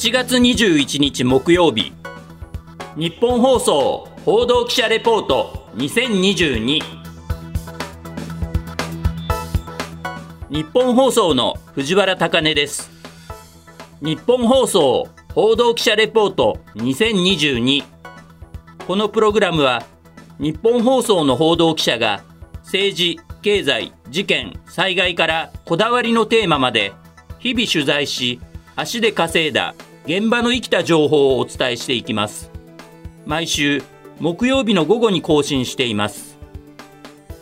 7月21日木曜日。日本放送報道記者レポート2022日本放送の藤原貴根です。日本放送報道記者レポート2022このプログラムは日本放送の報道記者が政治経済事件災害からこだわりのテーマまで日々取材し足で稼いだ現場の生きた情報をお伝えしていきます。毎週木曜日の午後に更新しています。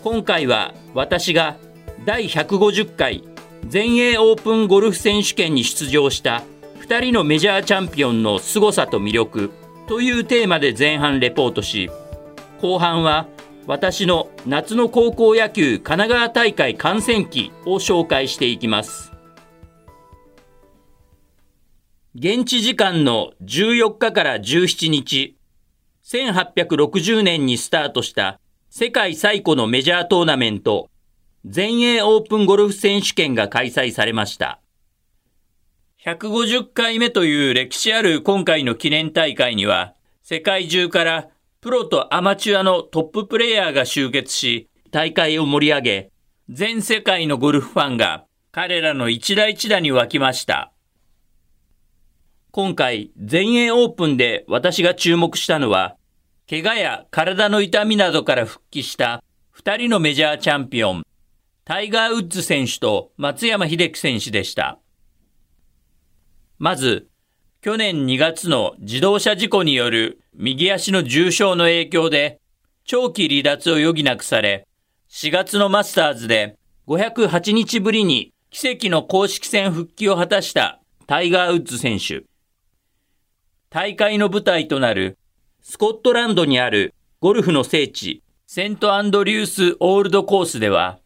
今回は私が第150回全英オープンゴルフ選手権に出場した2人のメジャーチャンピオンの凄さと魅力というテーマで前半レポートし後半は私の夏の高校野球神奈川大会観戦記を紹介していきます。現地時間の14日から17日1860年にスタートした世界最古のメジャートーナメント全英オープンゴルフ選手権が開催されました。150回目という歴史ある今回の記念大会には、世界中からプロとアマチュアのトッププレイヤーが集結し、大会を盛り上げ、全世界のゴルフファンが彼らの一打一打に沸きました。今回、全英オープンで私が注目したのは、怪我や体の痛みなどから復帰した2人のメジャーチャンピオン、タイガー・ウッズ選手と松山秀樹選手でした。まず、去年2月の自動車事故による右足の重傷の影響で、長期離脱を余儀なくされ、4月のマスターズで508日ぶりに奇跡の公式戦復帰を果たしたタイガー・ウッズ選手。大会の舞台となるスコットランドにあるゴルフの聖地セントアンドリュースオールドコースでは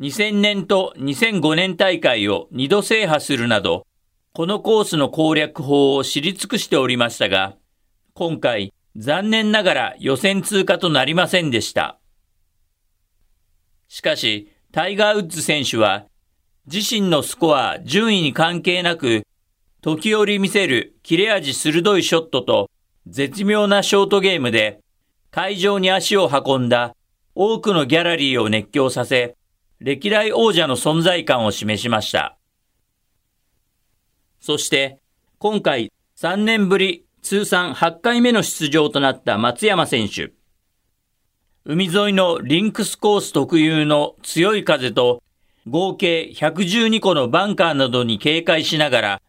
2000年と2005年大会を2度制覇するなど、このコースの攻略法を知り尽くしておりましたが、今回残念ながら予選通過となりませんでした。しかし、タイガー・ウッズ選手は、自身のスコア、順位に関係なく、時折見せる切れ味鋭いショットと、絶妙なショートゲームで、会場に足を運んだ多くのギャラリーを熱狂させ、歴代王者の存在感を示しました。そして、今回3年ぶり通算8回目の出場となった松山選手。海沿いのリンクスコース特有の強い風と合計112個のバンカーなどに警戒しながら、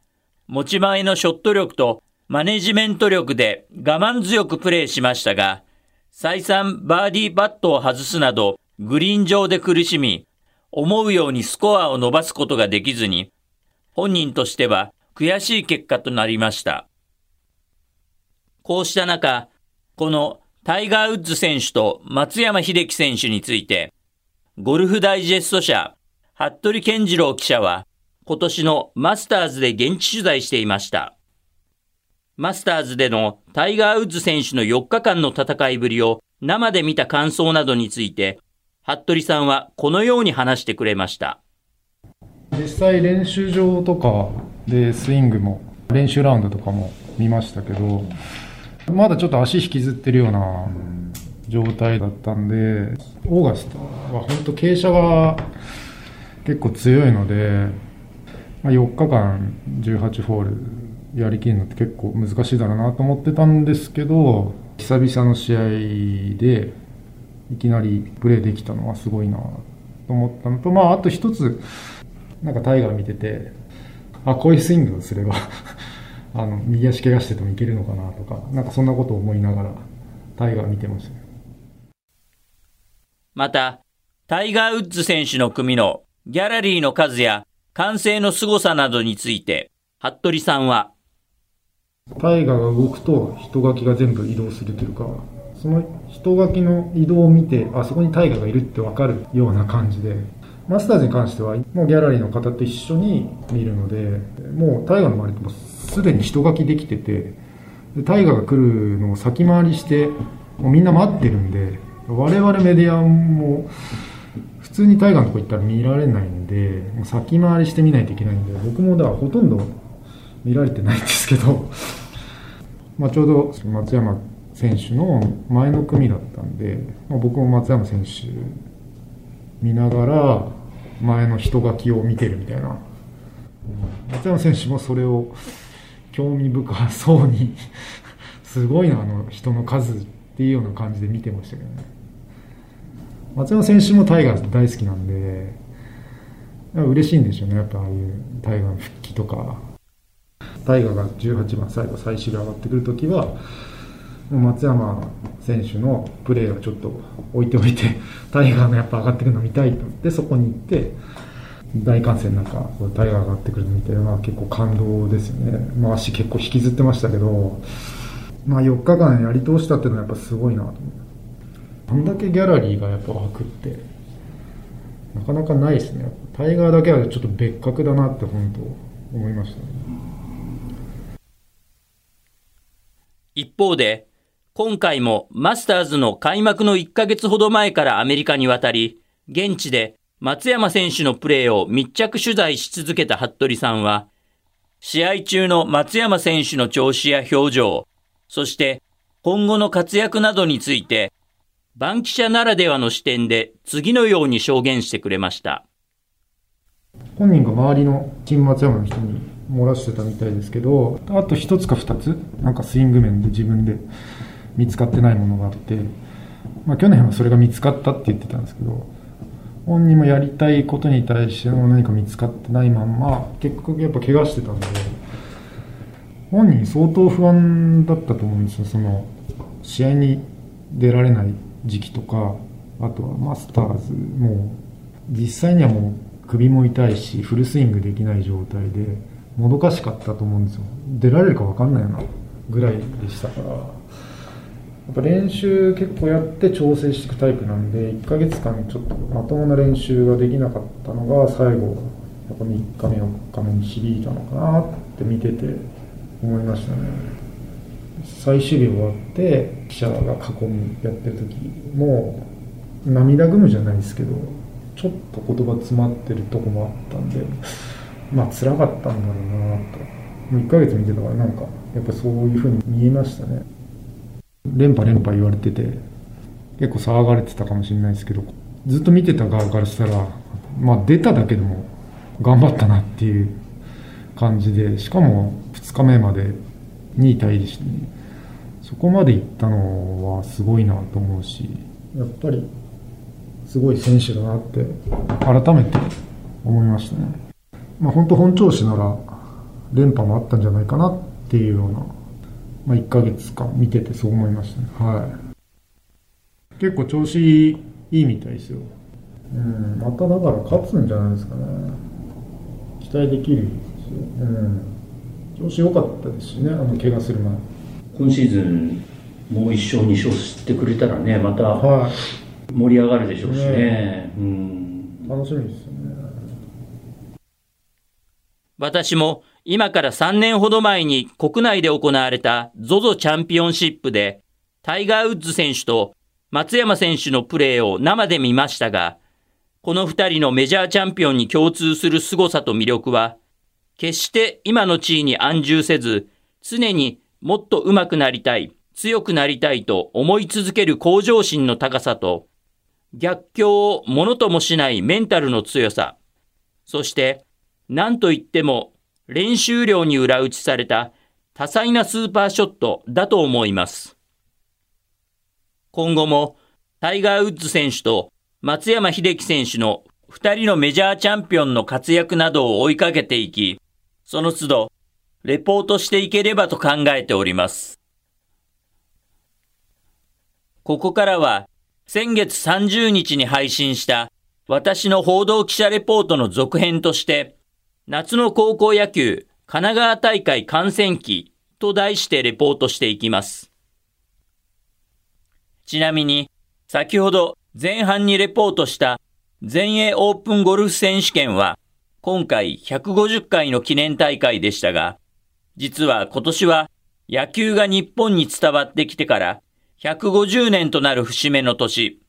持ち前のショット力とマネジメント力で我慢強くプレーしましたが、再三バーディーパットを外すなど、グリーン上で苦しみ、思うようにスコアを伸ばすことができずに、本人としては悔しい結果となりました。こうした中、このタイガー・ウッズ選手と松山秀樹選手について、ゴルフダイジェスト社、服部健次郎記者は、今年のマスターズで現地取材していました。マスターズでのタイガー・ウッズ選手の4日間の戦いぶりを生で見た感想などについて、服部さんはこのように話してくれました実際練習場とかでスイングも練習ラウンドとかも見ましたけどまだちょっと足引きずってるような状態だったんでオーガストは本当傾斜が結構強いので、まあ、4日間18ホールやりきるのって結構難しいだろうなと思ってたんですけど久々の試合でいきなりプレーできたのはすごいなと思ったのと、まあ、あと一つ、なんかタイガー見てて、あ、こういうスイングをすれば あの、右足怪我しててもいけるのかなとか、なんかそんなことを思いながら、タイガー見てました、また、タイガー・ウッズ選手の組のギャラリーの数や歓声の凄さなどについて、服部さんは、タイガーが動くと人垣が全部移動するというか、その人垣の移動を見て、あそこに大河がいるって分かるような感じで、マスターズに関しては、もうギャラリーの方と一緒に見るので、もう大河の周りってもすでに人垣できてて、大河が来るのを先回りして、もうみんな待ってるんで、我々メディアも、普通に大河のとこ行ったら見られないんで、もう先回りして見ないといけないんで、僕もだからほとんど見られてないんですけど、ま、ちょうど松山選手の前の組だったんで、まあ、僕も松山選手見ながら前の人書きを見てるみたいな。松山選手もそれを興味深そうに すごいなあの人の数っていうような感じで見てましたけどね。松山選手もタイガース大好きなんで嬉しいんでしょうねやっぱああいうタイガーの復帰とか。タイガーが18番最後最終が上がってくるときは松山選手のプレーをちょっと置いておいてタイガーのやっぱ上がってくるの見たいと思ってそこに行って大歓声の中タイガー上がってくるの見て、まあ、結構感動ですよね、まあ、足結構引きずってましたけど、まあ、4日間やり通したっていうのはやっぱすごいなと思って。こんだけギャラリーがやっぱ湧くって。なかなかないですね。タイガーだけはちょっと別格だなって本当思いましたね。一方で今回もマスターズの開幕の1ヶ月ほど前からアメリカに渡り、現地で松山選手のプレーを密着取材し続けた服部さんは、試合中の松山選手の調子や表情、そして今後の活躍などについて、バンキシャならではの視点で次のように証言してくれました。本人が周りの新松山の人に漏らしてたみたいですけど、あと一つか二つ、なんかスイング面で自分で見つかってないものがあって、まあ、去年はそれが見つかったって言ってたんですけど本人もやりたいことに対しての何か見つかってないまんま結局やっぱ怪我してたんで本人相当不安だったと思うんですよその試合に出られない時期とかあとはマスターズもう実際にはもう首も痛いしフルスイングできない状態でもどかしかったと思うんですよ出られるか分かんないよなぐらいでしたからや。っぱ練習結構やって調整していくタイプなんで1ヶ月間ちょっとまともな練習ができなかったのが最後やっぱ3日目4日目に響いたのかなって見てて思いましたね最終日終わって記者が囲みやってる時も涙ぐむじゃないですけどちょっと言葉詰まってるとこもあったんでまあ辛かったんだろうなと。もう1ヶ月見てたからなんかやっぱそういうふうに見えましたね。連覇連覇言われてて結構騒がれてたかもしれないですけどずっと見てた側からしたらまあ出ただけでも頑張ったなっていう感じでしかも2日目まで2位タイでしたねそこまで行ったのはすごいなと思うしやっぱりすごい選手だなって改めて思いましたねまあ本当本調子なら連覇もあったんじゃないかなっていうようなまあ、1ヶ月間見ててそう思いましたね。はい。結構調子いいみたいですよ。うん、まただから勝つんじゃないですかね。期待できるですよ。うん。調子良かったですしね、あの怪我する前。今シーズン、もう1勝、2勝してくれたらね、また盛り上がるでしょうしね。ねうん、楽しみですよね。私も今から3年ほど前に国内で行われた ZOZO チャンピオンシップで、タイガー・ウッズ選手と松山選手のプレーを生で見ましたが、この2人のメジャーチャンピオンに共通する凄さと魅力は、決して今の地位に安住せず、常にもっと上手くなりたい、強くなりたいと思い続ける向上心の高さと、逆境をものともしないメンタルの強さ、そして、何と言っても練習量に裏打ちされた多彩なスーパーショットだと思います。今後もタイガー・ウッズ選手と松山秀樹選手の2人のメジャーチャンピオンの活躍などを追いかけていき、その都度、レポートしていければと考えております。ここからは、先月30日に配信した私の報道記者レポートの続編として、夏の高校野球神奈川大会観戦記と題してレポートしていきます。ちなみに、先ほど前半にレポートした全英オープンゴルフ選手権は今回150回の記念大会でしたが、実は今年は野球が日本に伝わってきてから150年となる節目の年。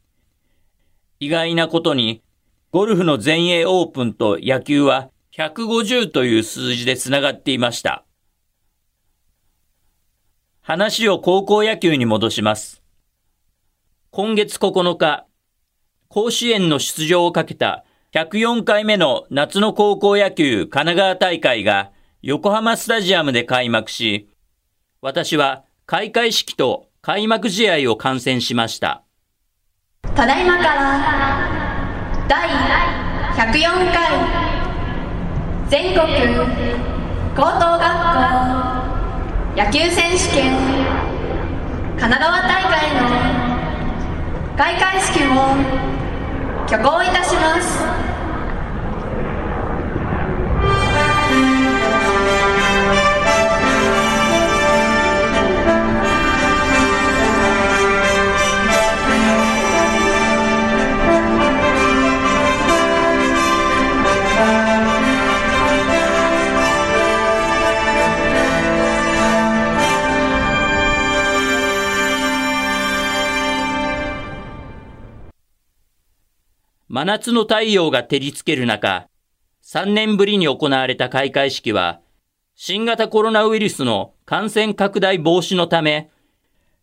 意外なことに、ゴルフの全英オープンと野球は150という数字でつながっていました。話を高校野球に戻します。今月9日、甲子園の出場をかけた104回目の夏の高校野球神奈川大会が横浜スタジアムで開幕し、私は開会式と開幕試合を観戦しました。ただいまから第104回全国高等学校野球選手権神奈川大会の開会式を挙行いたします。真夏の太陽が照りつける中、3年ぶりに行われた開会式は、新型コロナウイルスの感染拡大防止のため、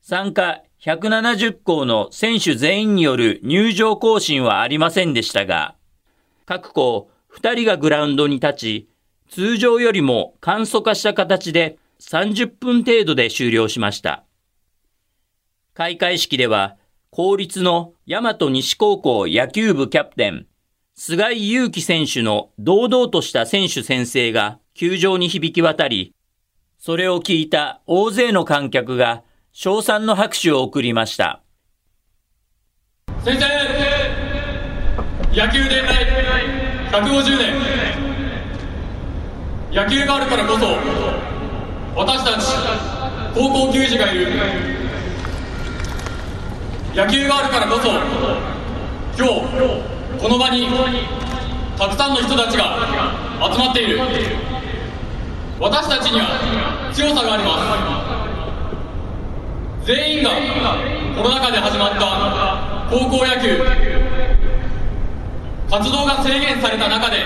参加170校の選手全員による入場行進はありませんでしたが、各校2人がグラウンドに立ち、通常よりも簡素化した形で30分程度で終了しました。開会式では、公立の大和西高校野球部キャプテン、菅井祐樹選手の堂々とした選手宣誓が球場に響き渡り、それを聞いた大勢の観客が称賛の拍手を送りました。先生野球伝来150年野球があるからこそ私たち高校球児がいる野球があるからこそ今日この場にたくさんの人たちが集まっている。私たちには強さがあります。全員がコロナ禍で始まった高校野球。活動が制限された中で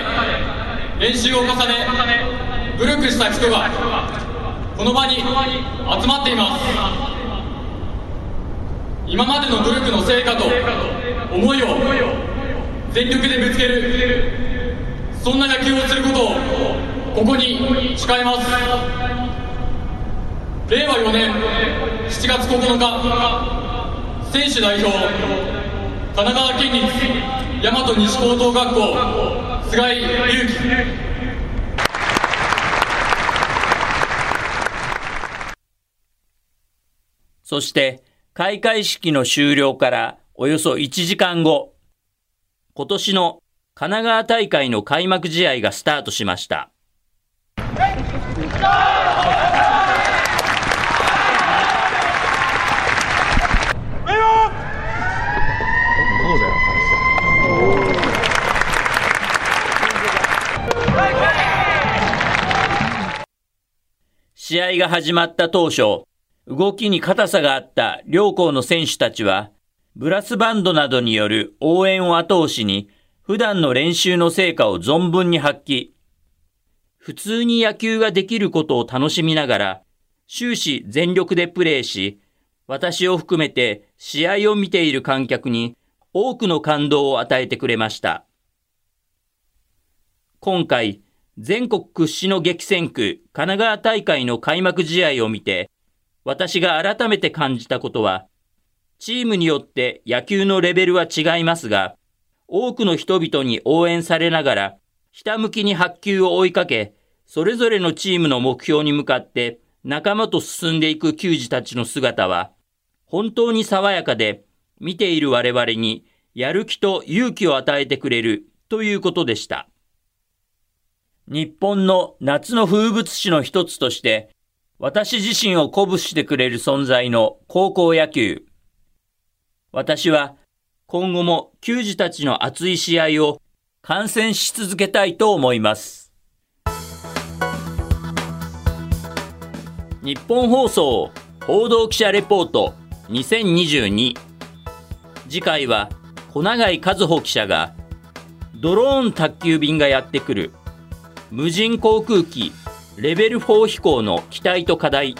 練習を重ね努力した人がこの場に集まっています。今までの努力の成果と思いを全力でぶつけるそんな野球をすることをここに誓います。令和4年7月9日選手代表神奈川県立大和西高等学校菅井祐樹。そして、開会式の終了からおよそ1時間後、今年の神奈川大会の開幕試合がスタートしました。試合が始まった当初、動きに硬さがあった両校の選手たちは、ブラスバンドなどによる応援を後押しに、普段の練習の成果を存分に発揮。普通に野球ができることを楽しみながら、終始全力でプレーし、私を含めて試合を見ている観客に多くの感動を与えてくれました。今回、全国屈指の激戦区神奈川大会の開幕試合を見て、私が改めて感じたことは、チームによって野球のレベルは違いますが、多くの人々に応援されながら、ひたむきに白球を追いかけ、それぞれのチームの目標に向かって仲間と進んでいく球児たちの姿は、本当に爽やかで、見ている我々にやる気と勇気を与えてくれるということでした。日本の夏の風物詩の一つとして、私自身を鼓舞してくれる存在の高校野球。私は今後も球児たちの熱い試合を観戦し続けたいと思います。日本放送報道記者レポート2022次回は小永井和穂記者がドローン宅急便がやってくる無人航空機レベル4飛行の期待と課題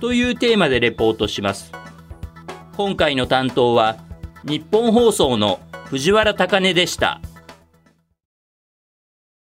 というテーマでレポートします。今回の担当は日本放送の藤原高根でした。